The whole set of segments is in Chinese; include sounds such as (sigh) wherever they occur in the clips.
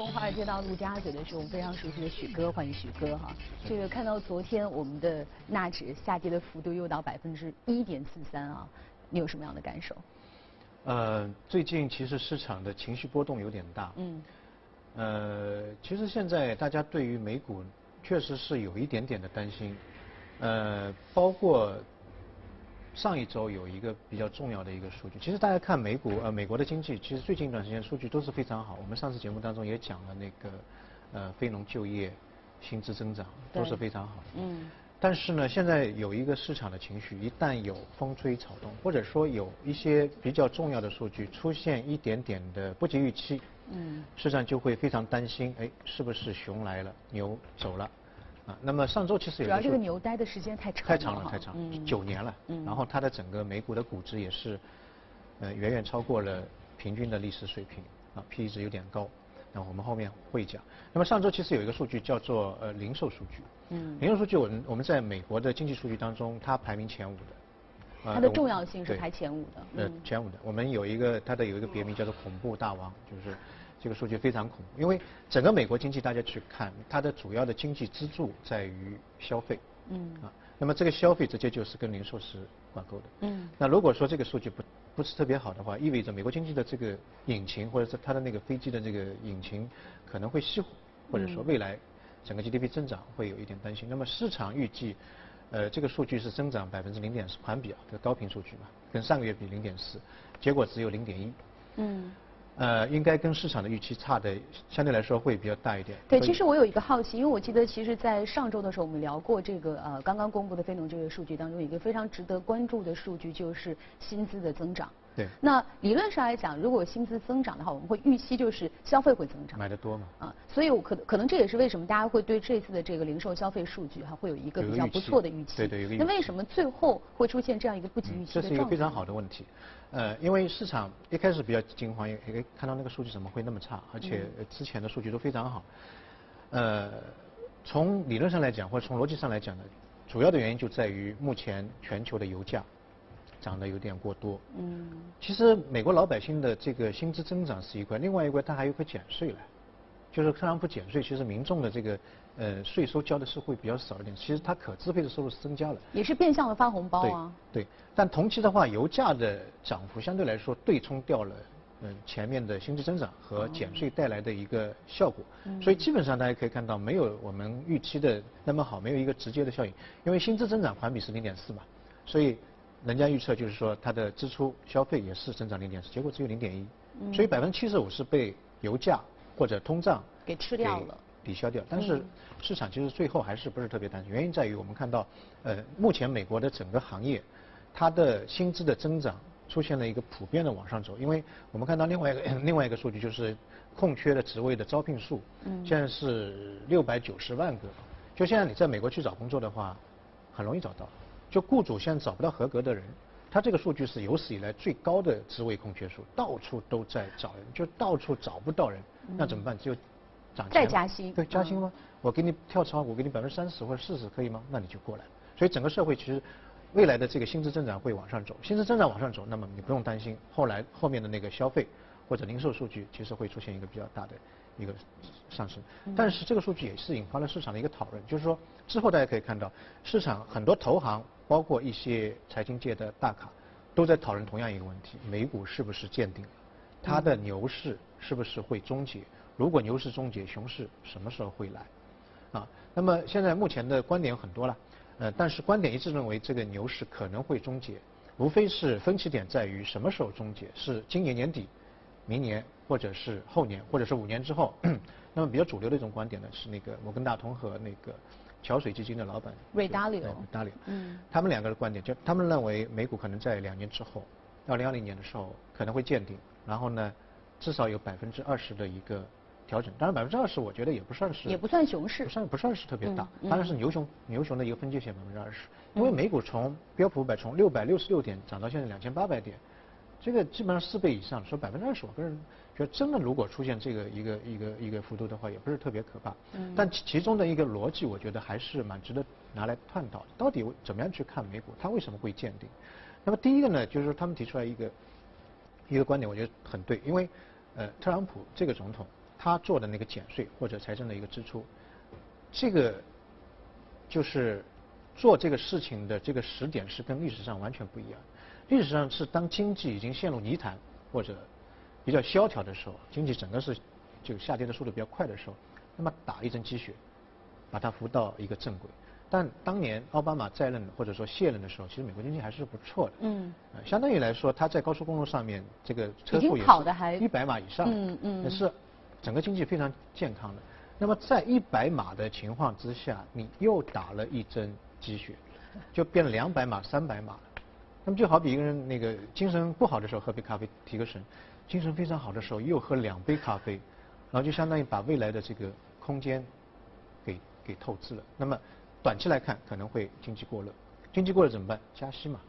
从华尔街到陆家嘴的是我们非常熟悉的许哥，欢迎许哥哈。这个看到昨天我们的纳指下跌的幅度又到百分之一点四三啊，你有什么样的感受？呃，最近其实市场的情绪波动有点大。嗯。呃，其实现在大家对于美股确实是有一点点的担心，呃，包括。上一周有一个比较重要的一个数据，其实大家看美股呃美国的经济，其实最近一段时间数据都是非常好。我们上次节目当中也讲了那个呃非农就业、薪资增长都是非常好。嗯。但是呢，现在有一个市场的情绪，一旦有风吹草动，或者说有一些比较重要的数据出现一点点的不及预期，嗯，市场就会非常担心，哎，是不是熊来了，牛走了？那么上周其实主要这个牛待的时间太长，太长了，太长，九年了。然后它的整个美股的估值也是，呃，远远超过了平均的历史水平，啊，P/E 值有点高。那我们后面会讲。那么上周其实有一个数据叫做呃零售数据，嗯，零售数据我们我们在美国的经济数据当中，它排名前五的，它的重要性是排前五的，呃，前五的。我们有一个它的有一个别名叫做恐怖大王，就是。这个数据非常恐怖，因为整个美国经济大家去看，它的主要的经济支柱在于消费，嗯，啊，那么这个消费直接就是跟零售是挂钩的，嗯，那如果说这个数据不不是特别好的话，意味着美国经济的这个引擎或者是它的那个飞机的这个引擎可能会熄火，或者说未来整个 GDP 增长会有一点担心。那么市场预计，呃，这个数据是增长百分之零点四，环比啊，这个高频数据嘛，跟上个月比零点四，结果只有零点一，嗯。呃，应该跟市场的预期差的相对来说会比较大一点。对，其实我有一个好奇，因为我记得其实，在上周的时候我们聊过这个呃刚刚公布的非农就业数据当中，一个非常值得关注的数据就是薪资的增长。对。那理论上来讲，如果薪资增长的话，我们会预期就是消费会增长。买的多嘛。啊，所以我可可能这也是为什么大家会对这次的这个零售消费数据哈会有一个比较不错的预期。对对，那为什么最后会出现这样一个不及预期的这是一个非常好的问题。呃，因为市场一开始比较惊慌，也也看到那个数据怎么会那么差，而且之前的数据都非常好。呃，从理论上来讲，或者从逻辑上来讲呢，主要的原因就在于目前全球的油价涨得有点过多。嗯。其实美国老百姓的这个薪资增长是一块，另外一块它还有个减税了，就是特朗普减税，其实民众的这个。呃，税收交的是会比较少一点，其实它可支配的收入是增加了，也是变相的发红包啊。对，但同期的话，油价的涨幅相对来说对冲掉了，嗯，前面的薪资增长和减税带来的一个效果，所以基本上大家可以看到，没有我们预期的那么好，没有一个直接的效应。因为薪资增长环比是零点四嘛，所以人家预测就是说它的支出消费也是增长零点四，结果只有零点一，所以百分之七十五是被油价或者通胀给吃掉了。抵消掉，但是市场其实最后还是不是特别担心，原因在于我们看到，呃，目前美国的整个行业，它的薪资的增长出现了一个普遍的往上走，因为我们看到另外一个 (coughs) 另外一个数据就是空缺的职位的招聘数，现在是六百九十万个，就现在你在美国去找工作的话，很容易找到，就雇主现在找不到合格的人，他这个数据是有史以来最高的职位空缺数，到处都在找人，就到处找不到人，那怎么办？只有再加薪，对加薪吗？我给你跳槽，我给你百分之三十或者四十，可以吗？那你就过来。所以整个社会其实未来的这个薪资增长会往上走，薪资增长往上走，那么你不用担心后来后面的那个消费或者零售数据其实会出现一个比较大的一个上升。但是这个数据也是引发了市场的一个讨论，就是说之后大家可以看到，市场很多投行包括一些财经界的大咖都在讨论同样一个问题：美股是不是见顶了？它的牛市是不是会终结？如果牛市终结，熊市什么时候会来？啊，那么现在目前的观点很多了，呃，但是观点一致认为这个牛市可能会终结，无非是分歧点在于什么时候终结，是今年年底、明年，或者是后年，或者是五年之后。(clears throat) 那么比较主流的一种观点呢，是那个摩根大通和那个桥水基金的老板瑞达利欧，达利嗯，他们两个的观点就他们认为美股可能在两年之后，二零二零年的时候可能会见顶，然后呢，至少有百分之二十的一个。调整，当然百分之二十，我觉得也不算是，也不算熊市，不算不算是特别大，当然是牛熊牛熊的一个分界线百分之二十。因为美股从标普五百从六百六十六点涨到现在两千八百点，这个基本上四倍以上，说百分之二十，我个人觉得真的如果出现这个一个一个一个幅度的话，也不是特别可怕。嗯。但其中的一个逻辑，我觉得还是蛮值得拿来探讨的。到底怎么样去看美股，它为什么会见顶？那么第一个呢，就是说他们提出来一个一个观点，我觉得很对，因为呃，特朗普这个总统。他做的那个减税或者财政的一个支出，这个就是做这个事情的这个时点是跟历史上完全不一样。历史上是当经济已经陷入泥潭或者比较萧条的时候，经济整个是就下跌的速度比较快的时候，那么打一针鸡血，把它扶到一个正轨。但当年奥巴马在任或者说卸任的时候，其实美国经济还是不错的。嗯。相当于来说，他在高速公路上面这个车速也是一百码以上，嗯嗯，也是整个经济非常健康的。那么在一百码的情况之下，你又打了一针鸡血，就变了两百码、三百码。那么就好比一个人那个精神不好的时候喝杯咖啡提个神，精神非常好的时候又喝两杯咖啡，然后就相当于把未来的这个空间给给透支了。那么短期来看可能会经济过热，经济过热怎么办？加息嘛。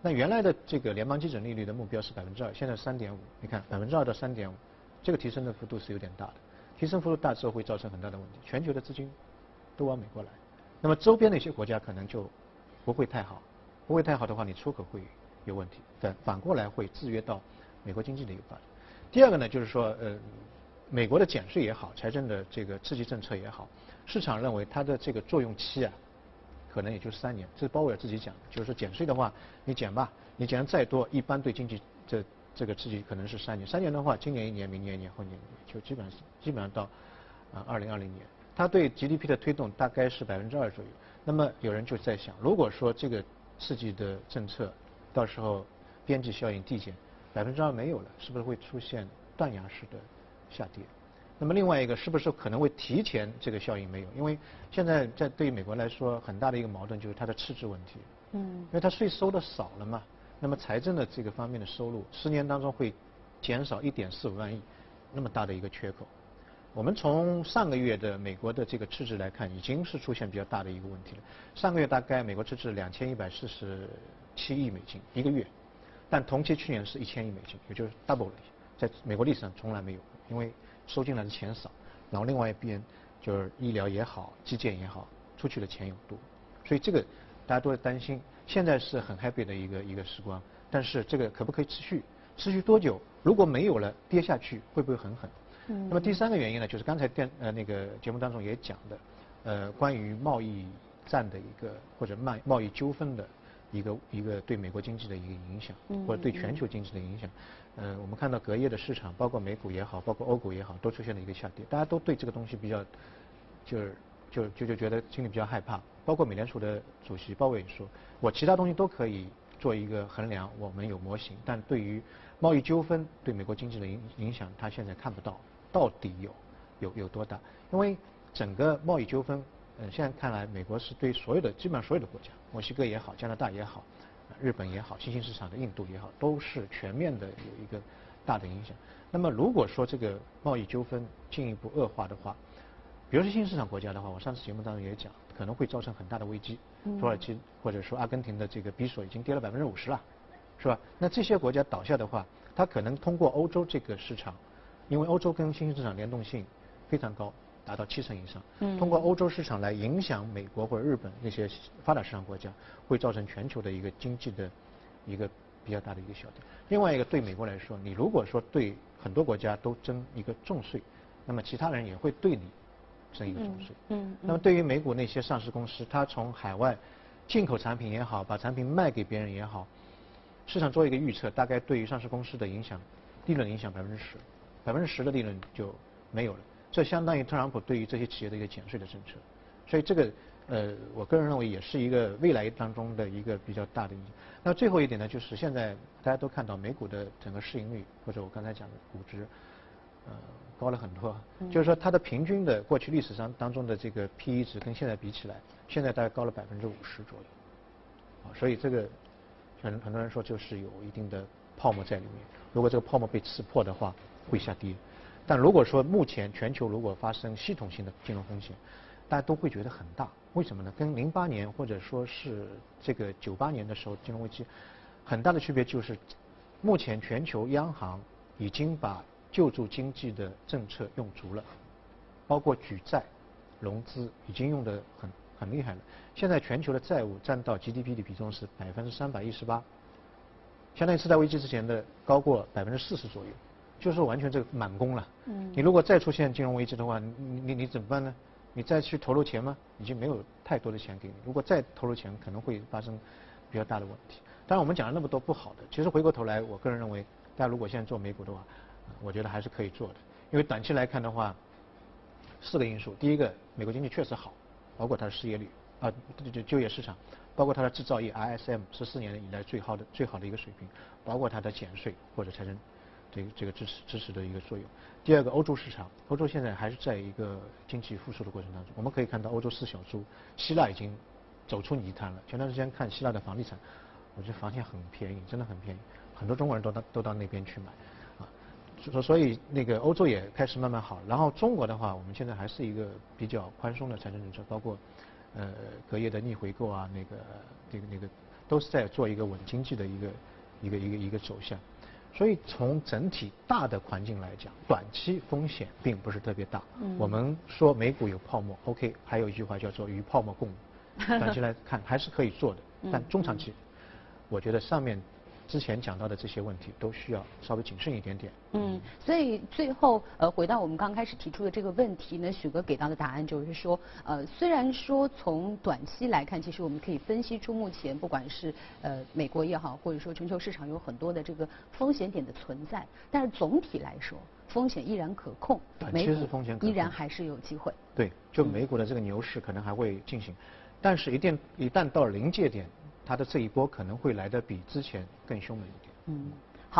那原来的这个联邦基准利率的目标是百分之二，现在三点五。你看百分之二到三点五，这个提升的幅度是有点大的。提升幅度大之后会造成很大的问题，全球的资金都往美国来，那么周边的一些国家可能就不会太好。不会太好的话，你出口会有问题，反反过来会制约到美国经济的一个发展。第二个呢，就是说，呃，美国的减税也好，财政的这个刺激政策也好，市场认为它的这个作用期啊，可能也就三年。这是鲍威尔自己讲，就是说减税的话，你减吧，你减的再多，一般对经济这这个刺激可能是三年。三年的话，今年一年，明年一年，后年一年，就基本上基本上到啊二零二零年，它对 GDP 的推动大概是百分之二左右。那么有人就在想，如果说这个刺激的政策，到时候边际效应递减，百分之二没有了，是不是会出现断崖式的下跌？那么另外一个，是不是可能会提前这个效应没有？因为现在在对于美国来说，很大的一个矛盾就是它的赤字问题。嗯。因为它税收的少了嘛，那么财政的这个方面的收入，十年当中会减少一点四五万亿，那么大的一个缺口。我们从上个月的美国的这个赤字来看，已经是出现比较大的一个问题了。上个月大概美国赤字两千一百四十七亿美金一个月，但同期去年是一千亿美金，也就是 double 了，在美国历史上从来没有，因为收进来的钱少，然后另外一边就是医疗也好，基建也好，出去的钱又多，所以这个大家都在担心。现在是很 happy 的一个一个时光，但是这个可不可以持续？持续多久？如果没有了跌下去，会不会很狠？那么第三个原因呢，就是刚才电呃那个节目当中也讲的，呃关于贸易战的一个或者贸贸易纠纷的一个一个对美国经济的一个影响，或者对全球经济的影响。呃，我们看到隔夜的市场，包括美股也好，包括欧股也好，都出现了一个下跌，大家都对这个东西比较，就是就就就觉得心里比较害怕。包括美联储的主席鲍威尔说，我其他东西都可以做一个衡量，我们有模型，但对于贸易纠纷对美国经济的影影响，他现在看不到。到底有有有多大？因为整个贸易纠纷，嗯，现在看来，美国是对所有的基本上所有的国家，墨西哥也好，加拿大也好，日本也好，新兴市场的印度也好，都是全面的有一个大的影响。那么如果说这个贸易纠纷进一步恶化的话，比如说新兴市场国家的话，我上次节目当中也讲，可能会造成很大的危机。土耳其或者说阿根廷的这个比索已经跌了百分之五十了，是吧？那这些国家倒下的话，它可能通过欧洲这个市场。因为欧洲跟新兴市场联动性非常高，达到七成以上。嗯。通过欧洲市场来影响美国或者日本那些发达市场国家，会造成全球的一个经济的一个比较大的一个小跌。另外一个对美国来说，你如果说对很多国家都征一个重税，那么其他人也会对你征一个重税。嗯。那么对于美股那些上市公司，它从海外进口产品也好，把产品卖给别人也好，市场做一个预测，大概对于上市公司的影响，利润影响百分之十。百分之十的利润就没有了，这相当于特朗普对于这些企业的一个减税的政策，所以这个呃，我个人认为也是一个未来当中的一个比较大的影响。那最后一点呢，就是现在大家都看到美股的整个市盈率或者我刚才讲的估值，呃，高了很多，就是说它的平均的过去历史上当中的这个 P/E 值跟现在比起来，现在大概高了百分之五十左右，啊，所以这个很很多人说就是有一定的泡沫在里面，如果这个泡沫被刺破的话。会下跌，但如果说目前全球如果发生系统性的金融风险，大家都会觉得很大。为什么呢？跟零八年或者说是这个九八年的时候金融危机很大的区别就是，目前全球央行已经把救助经济的政策用足了，包括举债、融资已经用的很很厉害了。现在全球的债务占到 GDP 的比重是百分之三百一十八，相当于次贷危机之前的高过百分之四十左右。就是完全这个满攻了。嗯。你如果再出现金融危机的话，你你你怎么办呢？你再去投入钱吗？已经没有太多的钱给你。如果再投入钱，可能会发生比较大的问题。当然，我们讲了那么多不好的，其实回过头来，我个人认为，大家如果现在做美股的话，我觉得还是可以做的。因为短期来看的话，四个因素：第一个，美国经济确实好，包括它的失业率啊，就就业市场，包括它的制造业 ISM 十四年以来最好的最好的一个水平，包括它的减税或者财政。这个这个支持支持的一个作用。第二个，欧洲市场，欧洲现在还是在一个经济复苏的过程当中。我们可以看到，欧洲四小猪，希腊已经走出泥潭了。前段时间看希腊的房地产，我觉得房价很便宜，真的很便宜，很多中国人都到都到那边去买，啊，所所以那个欧洲也开始慢慢好。然后中国的话，我们现在还是一个比较宽松的财政政策，包括呃隔夜的逆回购啊，那个那个那个都是在做一个稳经济的一个一个一个一个走向。所以从整体大的环境来讲，短期风险并不是特别大。我们说美股有泡沫，OK，还有一句话叫做与泡沫共舞。(laughs) 短期来看还是可以做的，但中长期，我觉得上面。之前讲到的这些问题都需要稍微谨慎一点点。嗯，所以最后呃回到我们刚开始提出的这个问题呢，许哥给到的答案就是说，呃虽然说从短期来看，其实我们可以分析出目前不管是呃美国也好，或者说全球市场有很多的这个风险点的存在，但是总体来说风险依然可控，短期是风险依然还是有机会。对，就美股的这个牛市可能还会进行，但是一定一旦到临界点。他的这一波可能会来的比之前更凶猛一点。嗯。